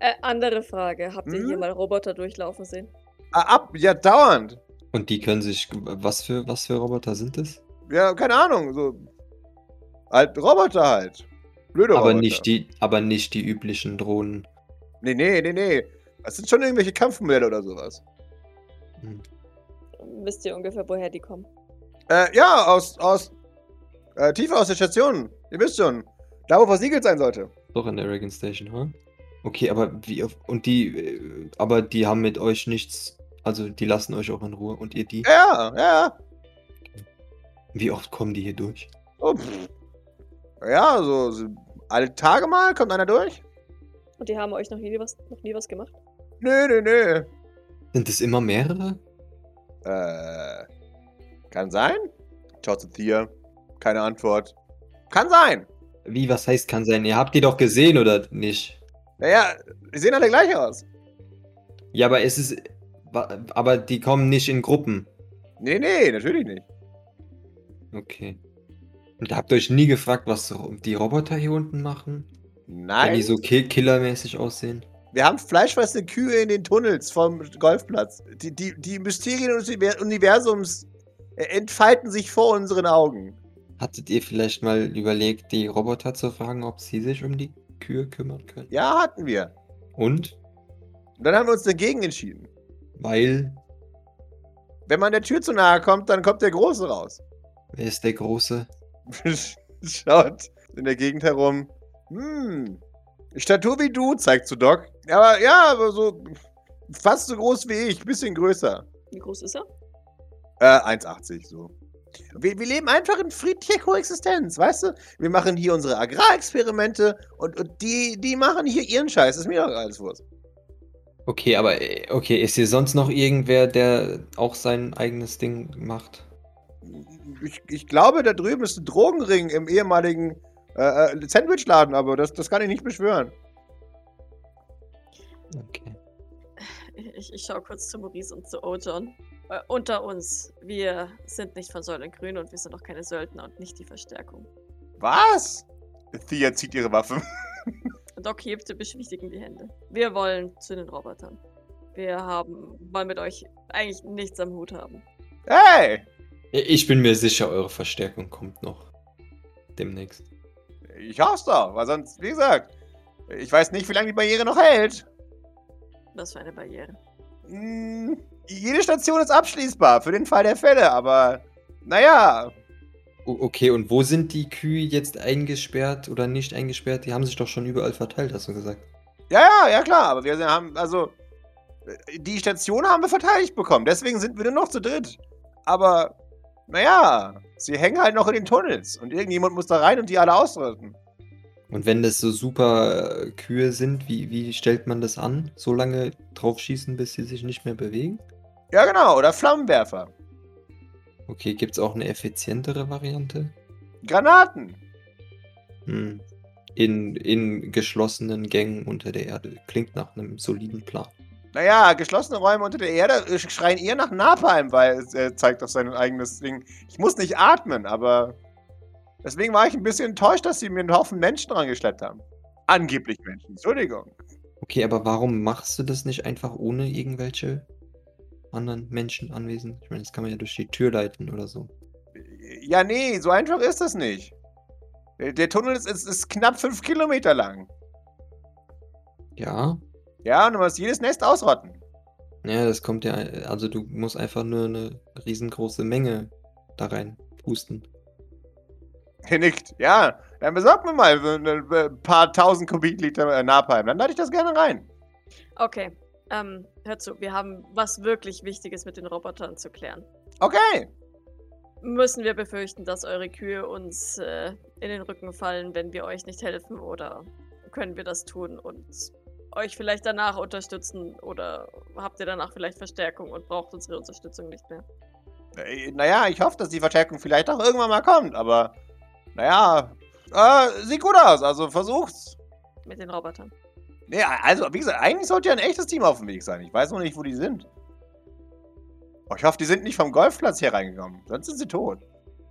Äh, andere Frage. Habt ihr hier Hm? mal Roboter durchlaufen sehen? Ah, ab, ja, dauernd. Und die können sich. Was für, was für Roboter sind es? Ja, keine Ahnung, so. Halt, Roboter halt. Blöde Aber Roboter. nicht, die, aber nicht die üblichen Drohnen. Nee, nee, nee, nee. Das sind schon irgendwelche Kampfmodelle oder sowas. Hm. Wisst ihr ungefähr, woher die kommen? Äh, ja, aus, aus, äh, tiefer aus der Station. Ihr wisst schon. Da, wo versiegelt sein sollte. Doch in der Reagan Station, ha? Okay, aber wie. Und die. äh, Aber die haben mit euch nichts. Also die lassen euch auch in Ruhe. Und ihr die? Ja, ja. Wie oft kommen die hier durch? Oh. Ja, so, so alle Tage mal kommt einer durch. Und die haben euch noch nie was, noch nie was gemacht? Nö, nö, nö. Sind es immer mehrere? Äh, kann sein? Schaut zu Thea. Keine Antwort. Kann sein. Wie, was heißt kann sein? Ihr habt die doch gesehen, oder nicht? Naja, die sehen alle gleich aus. Ja, aber es ist. Aber die kommen nicht in Gruppen. Nee, nee, natürlich nicht. Okay. Und habt ihr euch nie gefragt, was die Roboter hier unten machen? Wenn Nein. die so ki killermäßig aussehen? Wir haben fleischfressende Kühe in den Tunnels vom Golfplatz. Die, die, die Mysterien des Univer- Universums äh, entfalten sich vor unseren Augen. Hattet ihr vielleicht mal überlegt, die Roboter zu fragen, ob sie sich um die Kühe kümmern können? Ja, hatten wir. Und? Und dann haben wir uns dagegen entschieden. Weil, Wenn man der Tür zu nahe kommt, dann kommt der Große raus. wer ist der Große? [laughs] Schaut in der Gegend herum. Hm. Statur wie du, zeigt zu Doc. Aber ja, aber so. fast so groß wie ich, bisschen größer. Wie groß ist er? Äh, 1,80 so. Wir, wir leben einfach in friedlicher Koexistenz, weißt du? Wir machen hier unsere Agrarexperimente und, und die, die machen hier ihren Scheiß. ist mir doch alles Wurst. Okay, aber äh, okay, ist hier sonst noch irgendwer, der auch sein eigenes Ding macht? Ich, ich glaube, da drüben ist ein Drogenring im ehemaligen äh, äh, Sandwichladen, aber das, das kann ich nicht beschwören. Okay. Ich, ich schaue kurz zu Maurice und zu Ojon. Äh, unter uns, wir sind nicht von Säulengrün und wir sind auch keine Söldner und nicht die Verstärkung. Was? Thea zieht ihre Waffe. Doc hebt beschwichtigend die Hände. Wir wollen zu den Robotern. Wir haben, wollen mit euch eigentlich nichts am Hut haben. Hey! Ich bin mir sicher, eure Verstärkung kommt noch. Demnächst. Ich hoffe doch, weil sonst, wie gesagt, ich weiß nicht, wie lange die Barriere noch hält. Was für eine Barriere. Hm, jede Station ist abschließbar für den Fall der Fälle, aber naja. Okay, und wo sind die Kühe jetzt eingesperrt oder nicht eingesperrt? Die haben sich doch schon überall verteilt, hast du gesagt. Ja, ja, ja klar, aber wir haben, also, die Station haben wir verteidigt bekommen, deswegen sind wir nur noch zu dritt. Aber, naja, sie hängen halt noch in den Tunnels und irgendjemand muss da rein und die alle ausrüsten. Und wenn das so super äh, Kühe sind, wie, wie stellt man das an? So lange drauf schießen, bis sie sich nicht mehr bewegen? Ja, genau, oder Flammenwerfer. Okay, gibt es auch eine effizientere Variante? Granaten. Hm. In, in geschlossenen Gängen unter der Erde. Klingt nach einem soliden Plan. Naja, geschlossene Räume unter der Erde äh, schreien eher nach Napalm, weil es äh, zeigt auf sein eigenes Ding. Ich muss nicht atmen, aber. Deswegen war ich ein bisschen enttäuscht, dass sie mir einen Haufen Menschen rangeschleppt haben. Angeblich Menschen, Entschuldigung. Okay, aber warum machst du das nicht einfach ohne irgendwelche anderen Menschen anwesend? Ich meine, das kann man ja durch die Tür leiten oder so. Ja, nee, so einfach ist das nicht. Der, Tunnel ist, ist, ist knapp fünf Kilometer lang. Ja, Ja, und du musst jedes Nest ausrotten. ja, das kommt ja, also du musst einfach nur eine riesengroße Menge da rein pusten. Er nickt. Ja, dann besorg mir mal ein äh, paar tausend Kubikliter äh, Napalm. Dann lade ich das gerne rein. Okay, ähm, hört zu, wir haben was wirklich Wichtiges mit den Robotern zu klären. Okay. Müssen wir befürchten, dass eure Kühe uns äh, in den Rücken fallen, wenn wir euch nicht helfen? Oder können wir das tun und euch vielleicht danach unterstützen? Oder habt ihr danach vielleicht Verstärkung und braucht unsere Unterstützung nicht mehr? Äh, Naja, ich hoffe, dass die Verstärkung vielleicht auch irgendwann mal kommt, aber naja, äh, sieht gut aus, also versucht's. Mit den Robotern. Nee, also, wie gesagt, eigentlich sollte ja ein echtes Team auf dem Weg sein. Ich weiß noch nicht, wo die sind. Oh, ich hoffe, die sind nicht vom Golfplatz hier reingekommen. Sonst sind sie tot.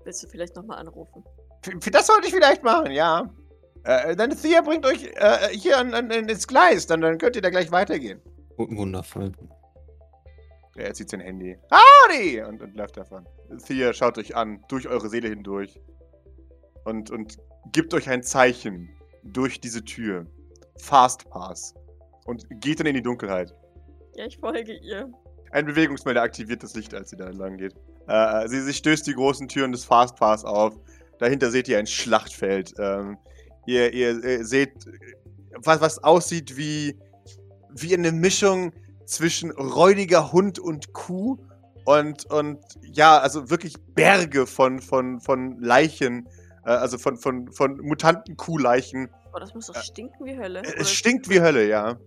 Willst du vielleicht nochmal anrufen? F- Das sollte ich vielleicht machen, ja. Äh, dann Thea bringt euch äh, hier an, an, ins Gleis, dann, dann könnt ihr da gleich weitergehen. W- Wundervoll. Ja, er zieht sein Handy. Howdy! Und, und läuft davon. Thea schaut euch an, durch eure Seele hindurch. Und, und gibt euch ein Zeichen durch diese Tür. Fast Pass. Und geht dann in die Dunkelheit. Ja, ich folge ihr. Ein Bewegungsmelder aktiviert das Licht, als sie da entlang geht. Äh, sie, sie stößt die großen Türen des Fast Pass auf. Dahinter seht ihr ein Schlachtfeld. Ähm, ihr, ihr äh, seht, was, was aussieht wie, wie eine Mischung zwischen räudiger Hund und Kuh. Und, und ja, also wirklich Berge von, von, von Leichen. Äh, also von, von, von mutanten Kuhleichen. Oh, das muss doch stinken wie Hölle. Äh, Oder Es stinkt wie Hölle, ja.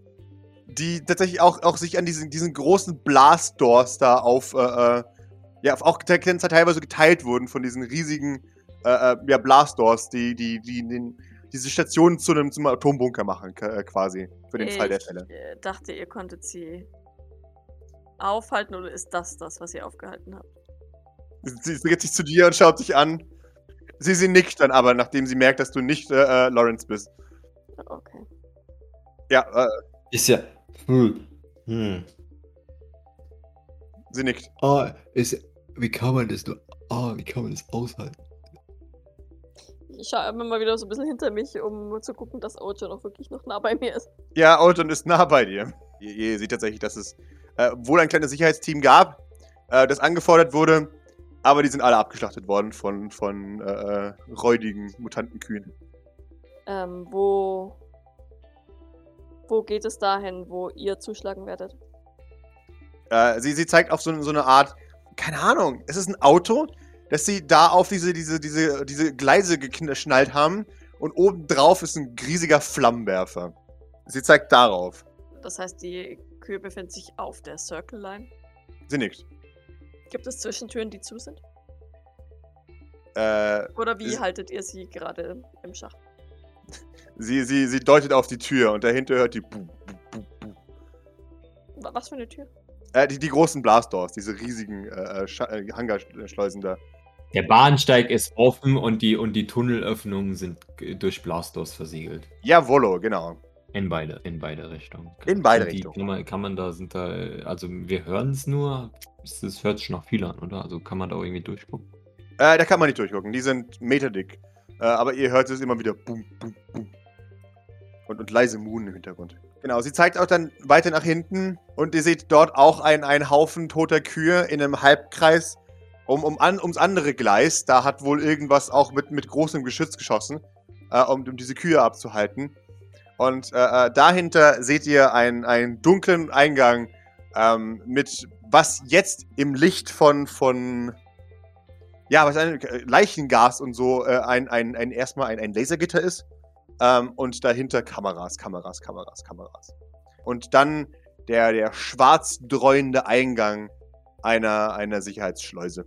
Die tatsächlich auch, auch sich an diesen, diesen großen Blastdoors da auf, äh, äh, ja, auch te- teilweise geteilt wurden von diesen riesigen, äh, äh, ja, Blastdoors, die, die, die den, diese Station zu einem, zum Atombunker machen, äh, quasi, für den Fall der ich, Fälle. äh, dachte, ihr konntet sie aufhalten oder ist das das, was ihr aufgehalten habt? Sie, sie dreht sich zu dir und schaut dich an. Sie, sie nickt dann aber, nachdem sie merkt, dass du nicht äh, äh, Lawrence bist. Okay. Ja, äh, Ist ja. Hm. Hm. sie nickt. Ah, ist. Wie kann man das nur. Ah, wie kann man das aushalten? Ich schaue immer mal wieder so ein bisschen hinter mich, um zu gucken, dass Ojo noch wirklich noch nah bei mir ist. Ja, Odin ist nah bei dir. Ihr, ihr seht tatsächlich, dass es äh, wohl ein kleines Sicherheitsteam gab, äh, das angefordert wurde, aber die sind alle abgeschlachtet worden von, von äh, räudigen, mutanten Kühen. Ähm, wo. Wo geht es dahin, wo ihr zuschlagen werdet? Äh, sie, sie zeigt auf so, so eine Art, keine Ahnung, es ist ein Auto, das sie da auf diese, diese, diese, diese Gleise geschnallt haben und obendrauf ist ein riesiger Flammenwerfer. Sie zeigt darauf. Das heißt, die Kühe befinden sich auf der Circle Line. Sie nickt. Gibt es Zwischentüren, die zu sind? Äh, Oder wie haltet ihr sie gerade im Schach? sie, sie, sie deutet auf die Tür und dahinter hört die. Bu, bu, bu, bu. Wa- Was für eine Tür? Äh, die, die großen Blastdoors, diese riesigen äh, Scha- äh, Hangarschleusen da. Der Bahnsteig ist offen und die, und die Tunnelöffnungen sind g- durch Blastdoors versiegelt. Jawollo, genau. In beide, in beide Richtungen. In beide Sind die, Richtungen. Kann man, kann man da, sind da, also wir hören es nur, es, hört sich nach viel an, oder? Also kann man da irgendwie durchgucken. Äh, da kann man nicht durchgucken, die sind meterdick. Äh, aber ihr hört es immer wieder bum, bum, bum. Und, und leise Muhen im Hintergrund. Genau, sie zeigt auch dann weiter nach hinten und ihr seht dort auch ein- einen Haufen toter Kühe in einem Halbkreis um, um an, ums andere Gleis. Da hat wohl irgendwas auch mit, mit großem Geschütz geschossen, äh, um, um diese Kühe abzuhalten. Und äh, äh, dahinter seht ihr einen, einen dunklen Eingang ähm, mit was jetzt im Licht von, von ja, was ein äh, Leichengas und so äh, ein, ein, ein erstmal ein, ein Lasergitter ist. Ähm, und dahinter Kameras, Kameras, Kameras, Kameras. Und dann der, der schwarz dreuende Eingang einer, einer Sicherheitsschleuse.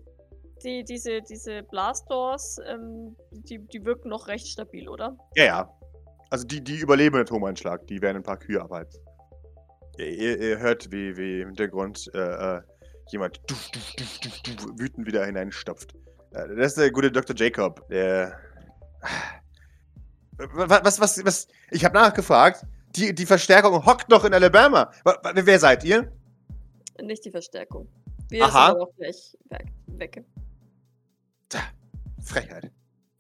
Die, diese, diese Blastdoors, ähm, die, die wirken noch recht stabil, oder? Ja, ja. Also die, die überleben einen Atomanschlag, die werden ein paar Kühe abhalten. Ihr, ihr, hört, wie, wie im Hintergrund äh, äh, jemand duf, duf, duf, wütend wieder hineinstopft. Äh, das ist der gute Dr. Jacob, der. Was, was, was, was? Ich habe nachgefragt. Die, die Verstärkung hockt noch in Alabama. Wer seid ihr? Nicht die Verstärkung. Wir Aha. sind auch gleich weg. weg. Frechheit.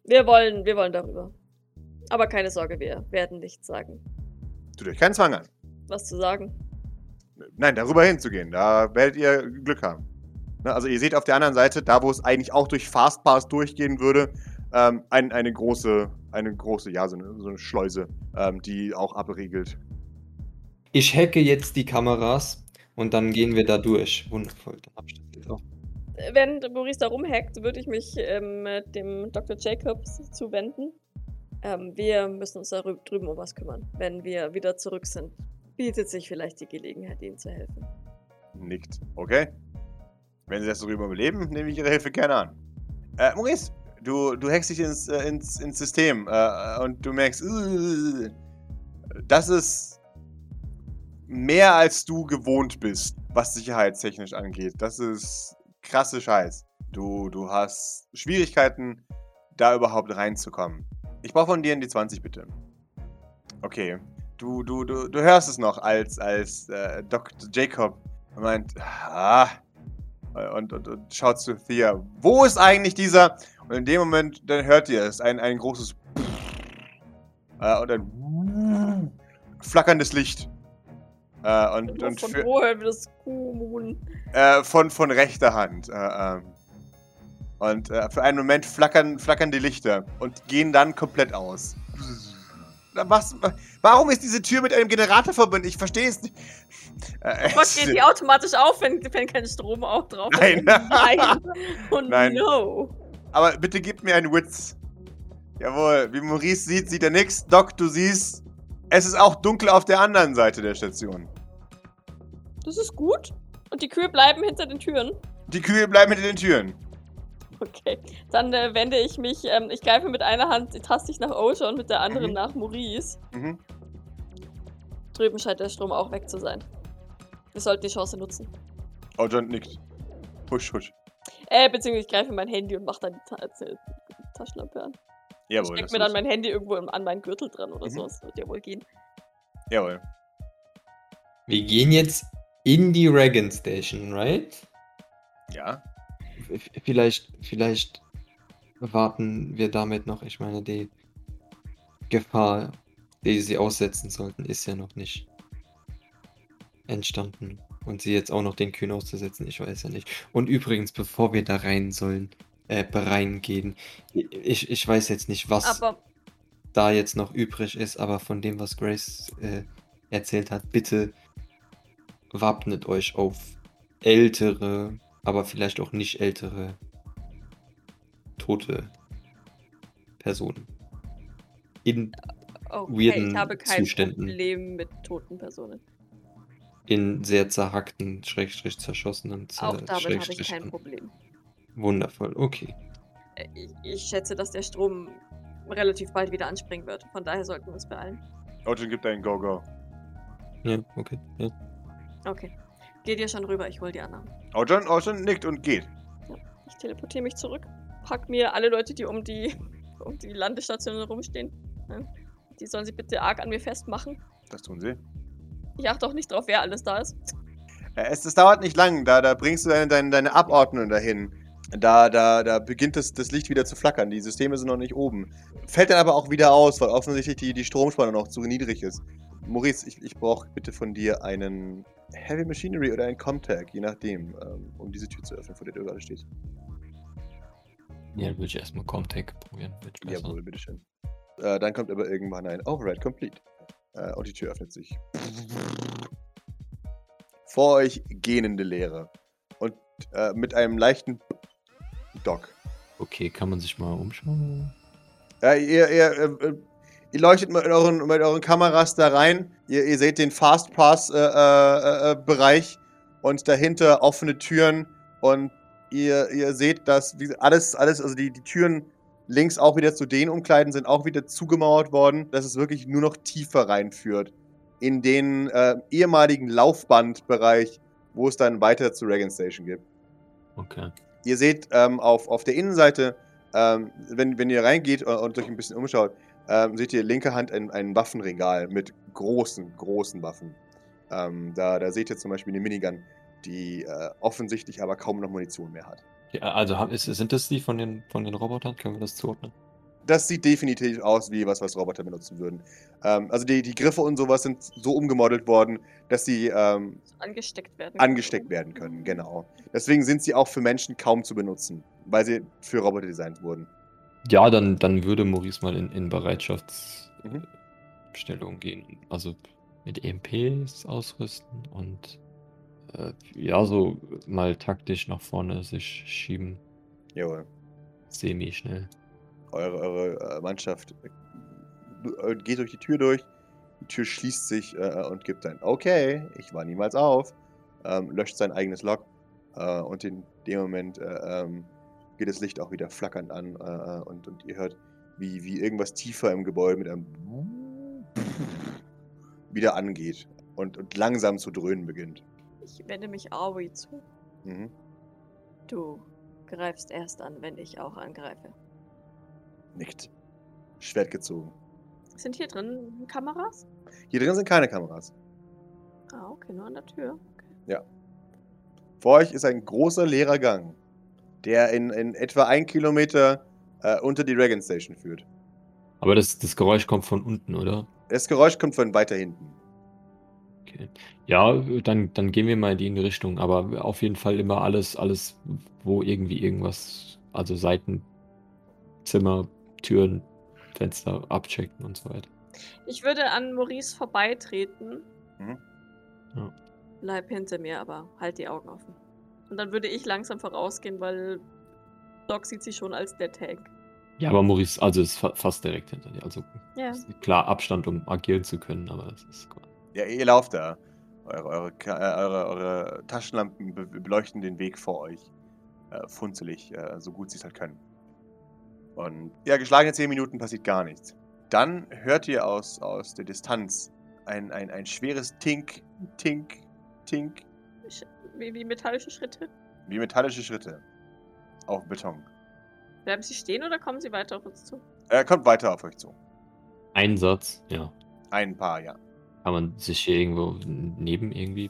Wir wollen, wir wollen darüber. Aber keine Sorge, wir werden nichts sagen. Tut euch keinen Zwang an. Was zu sagen? Nein, darüber hinzugehen, da werdet ihr Glück haben. Ne, also ihr seht auf der anderen Seite, da wo es eigentlich auch durch Fastpass durchgehen würde, ähm, ein, eine große, eine große, ja, so eine, so eine Schleuse, ähm, die auch abriegelt. Ich hacke jetzt die Kameras und dann gehen wir da durch. Wundervoll, dann hab ich das jetzt auch. Äh, Wenn Maurice da rumhackt, würde ich mich ähm, dem Dr. Jacobs zuwenden. Ähm, wir müssen uns da rü- drüben um was kümmern. Wenn wir wieder zurück sind, bietet sich vielleicht die Gelegenheit, ihnen zu helfen. Nickt. Okay. Wenn sie das darüber überleben, nehme ich ihre Hilfe gerne an. Äh, Maurice, du, du hackst dich ins, äh, ins, ins System äh, und du merkst, äh, das ist mehr als du gewohnt bist, was sicherheitstechnisch angeht. Das ist krasse Scheiß. Du, du hast Schwierigkeiten, da überhaupt reinzukommen. Ich brauche von dir in die 20, bitte. Okay. Du, du, du, du hörst es noch, als, als äh, Dr. Jacob meint, ah, und, und, und schaut zu Thea, wo ist eigentlich dieser? Und in dem Moment, dann hört ihr es, ein, ein großes äh, und ein flackerndes Licht. Äh, und, Und von für, wo hören wir das Kuhmoon? äh, von, von rechter Hand. Äh, ähm. Und äh, für einen Moment flackern, flackern die Lichter und gehen dann komplett aus. Was, warum ist diese Tür mit einem Generator verbunden? Ich verstehe es nicht. Äh, Was geht die [laughs] automatisch auf, wenn, wenn kein Strom auch drauf ist? Nein. Nein. Und Nein. no. Aber bitte gib mir einen Witz. Jawohl, wie Maurice sieht, sieht er nichts. Doc, du siehst, es ist auch dunkel auf der anderen Seite der Station. Das ist gut. Und die Kühe bleiben hinter den Türen. Die Kühe bleiben hinter den Türen. Okay. Dann äh, wende ich mich, ähm, ich greife mit einer Hand tastig nach Osha und mit der anderen Mhm. nach Maurice. Mhm. Drüben scheint der Strom auch weg zu sein. Wir sollten die Chance nutzen. Oh, John nickt. Husch, husch. Äh, beziehungsweise ich greife mein Handy und mache dann die Ta äh, Taschenlampe an. Ich Jawohl. steck das mir dann ist- mein Handy irgendwo im- an meinen Gürtel dran oder Mhm. so. Das wird ja wohl gehen. Jawohl. Wir gehen jetzt in die Reagan Station, right? Ja. Vielleicht, vielleicht warten wir damit noch. Ich meine, die Gefahr, die sie aussetzen sollten, ist ja noch nicht entstanden. Und sie jetzt auch noch den Kühen auszusetzen, ich weiß ja nicht. Und übrigens, bevor wir da rein sollen, äh, reingehen, ich, ich weiß jetzt nicht, was Aber da jetzt noch übrig ist, aber von dem, was Grace äh, erzählt hat, bitte wappnet euch auf ältere, aber vielleicht auch nicht ältere tote Personen. In, Okay, Weirden ich habe kein Zuständen. Problem mit toten Personen. in sehr zerhackten, schrägstrich zerschossenen, Auch zer- damit habe ich kein Problem. Wundervoll, okay. Äh, Ich, ich schätze, dass der Strom relativ bald wieder anspringen wird. Von daher sollten wir uns beeilen. Ojin gibt einen Go-Go. Ja, okay. Ja. Okay. Geht ihr schon rüber, ich hol die anderen. Ojin, Ojin nickt und geht. Ich teleportiere mich zurück. Pack mir alle Leute, die um die, [laughs] um die Landestation rumstehen. Ja. Die sollen sich bitte arg an mir festmachen. Das tun sie. Ich achte auch nicht drauf, wer alles da ist. Äh, Es, es dauert nicht lang, da, da bringst du deine, deine, deine Abordnung dahin. Da, da, da beginnt das, das Licht wieder zu flackern. Die Systeme sind noch nicht oben. Fällt dann aber auch wieder aus, weil offensichtlich die, die Stromspannung noch zu niedrig ist. Maurice, ich, ich brauche bitte von dir einen Heavy Machinery oder einen Comtag, je nachdem, ähm, um diese Tür zu öffnen, vor der du gerade stehst. Ja, dann würde ich erstmal Comtech probieren. Jawohl, bitteschön. Äh, dann kommt aber irgendwann ein Override Complete. Äh, und die Tür öffnet sich. Vor euch gähnende Leere. Und äh, mit einem leichten Dock. Okay, kann man sich mal umschauen? Ja, ihr, ihr, äh, äh, ihr leuchtet mit euren, mit euren Kameras da rein. Ihr, ihr seht den Fastpass-Bereich und dahinter offene Türen. Und ihr, ihr seht, dass alles, alles, also die, die Türen links auch wieder zu den Umkleiden sind auch wieder zugemauert worden, dass es wirklich nur noch tiefer reinführt. In den äh, ehemaligen Laufbandbereich, wo es dann weiter zur Reagan Station gibt. Okay. Ihr seht ähm, auf, auf der Innenseite, ähm, wenn, wenn ihr reingeht und, und euch ein bisschen umschaut, ähm, seht ihr linke Hand ein, ein Waffenregal mit großen, großen Waffen. Ähm, da, da seht ihr zum Beispiel eine Minigun, die äh, offensichtlich aber kaum noch Munition mehr hat. Ja, also hab- ist, sind das die von den, von den Robotern? Können wir das zuordnen? Das sieht definitiv aus wie was, was Roboter benutzen würden. Ähm, also die, die Griffe und sowas sind so umgemodelt worden, dass sie ähm, Angesteckt werden. angesteckt werden können, genau. Deswegen sind sie auch für Menschen kaum zu benutzen, weil sie für Roboter designt wurden. Ja, dann, dann würde Maurice mal in, in Bereitschaftsstellung Mhm. gehen. Also mit EMPs ausrüsten und äh, ja, so mal taktisch nach vorne sich schieben. Jawohl. Semi-schnell. eure, eure äh, Mannschaft äh, geht durch die Tür durch, die Tür schließt sich äh, und gibt ein Okay, ich war niemals auf, ähm, löscht sein eigenes Log äh, und in dem Moment äh, ähm, geht das Licht auch wieder flackernd an äh, und, und ihr hört, wie, wie irgendwas tiefer im Gebäude mit einem [laughs] wieder angeht und, und langsam zu dröhnen beginnt. Ich wende mich Aoi zu. Mhm. Du greifst erst an, wenn ich auch angreife. Nickt. Schwert gezogen. Sind hier drin Kameras? Hier drin sind keine Kameras. Ah, okay, nur an der Tür. Vor euch ist ein großer leerer Gang, der in, in etwa ein Kilometer äh, unter die Dragon Station führt. Aber das, das Geräusch kommt von unten, oder? Das Geräusch kommt von weiter hinten. Okay. Ja, dann, dann gehen wir mal in die Richtung, aber auf jeden Fall immer alles, alles, wo irgendwie irgendwas, also Seiten, Zimmer, Türen, Fenster abchecken und so weiter. Ich würde an Maurice vorbeitreten. Mhm. Ja. Bleib hinter mir, aber halt die Augen offen. Und dann würde ich langsam vorausgehen, weil Doc sieht sich schon als der Tank. Ja, aber Maurice, also ist fa fast direkt hinter dir. Also Ja. ist klar Abstand, um agieren zu können, aber es ist gut. Ja, ihr lauft da. Eure, eure, äh, eure, eure Taschenlampen be beleuchten den Weg vor euch. Äh, funzelig, äh, so gut sie es halt können. Und ja, geschlagene 10 Minuten passiert gar nichts. Dann hört ihr aus, aus der Distanz ein, ein, ein schweres Tink, Tink, Tink, Wie, wie metallische Schritte. wie metallische Schritte auf Beton. Bleiben sie stehen oder kommen sie weiter auf uns zu? Er kommt weiter auf euch zu. Einsatz, ja. Ein paar, ja. Kann man sich hier irgendwo neben irgendwie.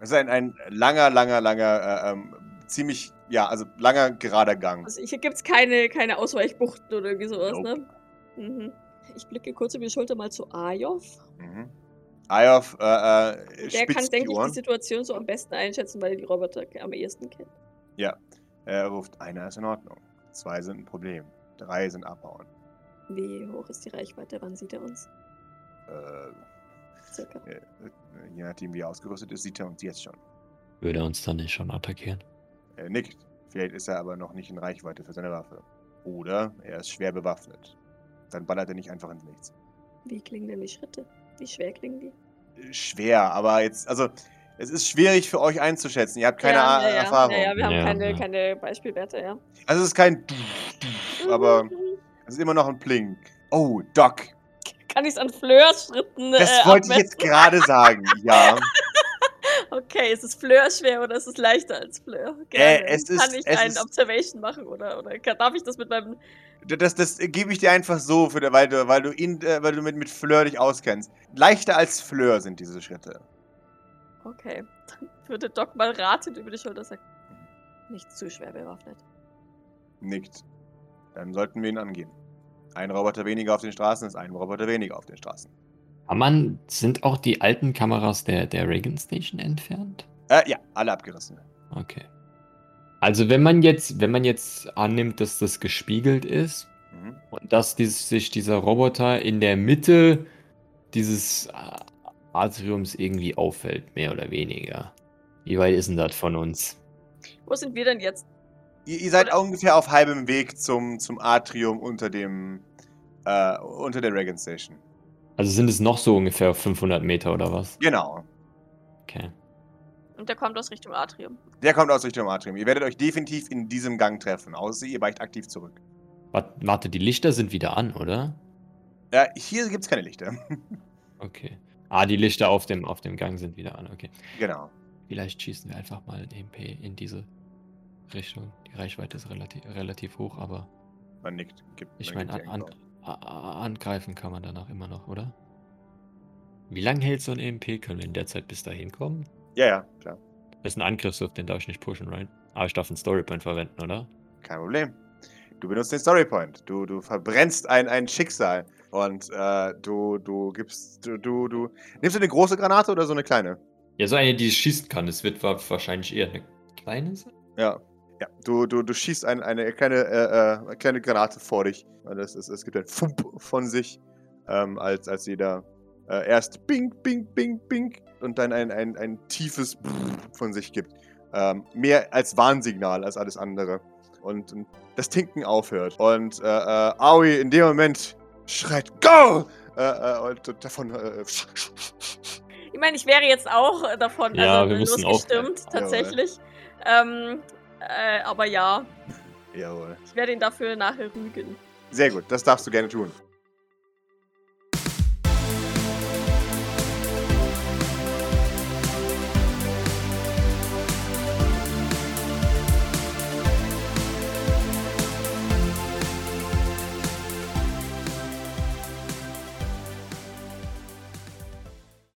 Es ist ein, ein langer, langer, langer, äh, ähm, ziemlich, ja, also langer, gerader Gang. Also hier gibt es keine, keine Ausweichbuchten oder irgendwie sowas, Nope. ne? Mhm. Ich blicke kurz über die Schulter mal zu Ayov. Mhm. Ayov, äh, äh, Der kann, denke ich, die Situation so am besten einschätzen, weil er die Roboter am ehesten kennt. Er ruft, einer ist in Ordnung. Zwei sind ein Problem. Drei sind abhauen. Wie hoch ist die Reichweite? Wann sieht er uns? Äh, Circa. äh, je nachdem, wie er ausgerüstet ist, sieht er uns jetzt schon. Würde er uns dann nicht schon attackieren? Er nickt. Vielleicht ist er aber noch nicht in Reichweite für seine Waffe. Oder er ist schwer bewaffnet. Dann ballert er nicht einfach ins Nichts. Wie klingen denn die Schritte? Wie schwer klingen die? Schwer, aber jetzt, also, es ist schwierig für euch einzuschätzen. Ihr habt keine ja, A- ja. Erfahrung. Ja, ja, wir haben Ja, keine, ja. keine Beispielwerte, ja. Also, es ist kein aber es ist immer noch ein Plink. Oh, Doc. Kann ich es an Fleurs Schritten Das äh, wollte ich jetzt gerade sagen. [laughs] Ja. Okay, ist es Fleur schwer oder ist es leichter als Fleur? Äh, es ist- Kann ich es ein ist- Observation machen oder, oder darf ich das mit meinem. Das, das gebe ich dir einfach so, für, weil du, weil du, ihn, äh, weil du mit, mit Fleur dich auskennst. Leichter als Fleur sind diese Schritte. Okay, dann [laughs] würde Doc mal ratend über die Schulter sagen. Nicht zu schwer bewaffnet. Nickt. Dann sollten wir ihn angehen. Ein Roboter weniger auf den Straßen ist ein Roboter weniger auf den Straßen. Man, sind auch die alten Kameras der, der Reagan Station entfernt? Äh, ja, alle abgerissen. Okay. Also wenn man jetzt, wenn man jetzt annimmt, dass das gespiegelt ist Mhm. und dass dies, sich dieser Roboter in der Mitte dieses Atriums irgendwie auffällt, mehr oder weniger. Wie weit ist denn das von uns? Wo sind wir denn jetzt? Ihr, ihr seid Oder- ungefähr auf halbem Weg zum, zum Atrium unter dem, äh, unter der Reagan Station. Also sind es noch so ungefähr 500 Meter oder was? Genau. Okay. Und der kommt aus Richtung Atrium. Der kommt aus Richtung Atrium. Ihr werdet euch definitiv in diesem Gang treffen, außer ihr weicht aktiv zurück. Warte, die Lichter sind wieder an, oder? Äh, hier gibt's keine Lichter. [laughs] Okay. Ah, die Lichter auf dem, auf dem Gang sind wieder an, okay. genau. Vielleicht schießen wir einfach mal EMP in diese Richtung. Die Reichweite ist relativ, relativ hoch, aber Man nickt. Gibt, ich meine, gibt an, an, angreifen kann man danach immer noch, oder? Wie lange hält so ein EMP? Können wir in der Zeit bis dahin kommen? Ja, ja, klar. Das ist ein Angriffswurf, den darf ich nicht pushen, right? Aber ich darf einen Storypoint verwenden, oder? Kein Problem. Du benutzt den Storypoint. Du, du verbrennst ein, ein Schicksal. Und äh, du, du gibst. Du, du, du. Nimmst du eine große Granate oder so eine kleine? Ja, so eine, die schießen kann. Es wird wa- wahrscheinlich eher eine kleine sein. Ja. Ja. Du, du, du schießt ein, eine kleine, äh, äh, kleine Granate vor dich. Und es, es, es gibt ein Fump von sich, ähm, als, als jeder äh, erst Bing, Bing, Bing, Bing und dann ein, ein, ein tiefes Brrr von sich gibt. Ähm, mehr als Warnsignal als alles andere. Und, und das Tinken aufhört. Und äh, äh, Aoi in dem Moment schreit Go! Äh, äh, und, und davon. Äh, Ich meine, ich wäre jetzt auch davon Ja, also wir müssen losgestimmt, auch- tatsächlich. Ähm, äh, aber ja, jawohl. ich werde ihn dafür nachher rügen. Sehr gut, das darfst du gerne tun.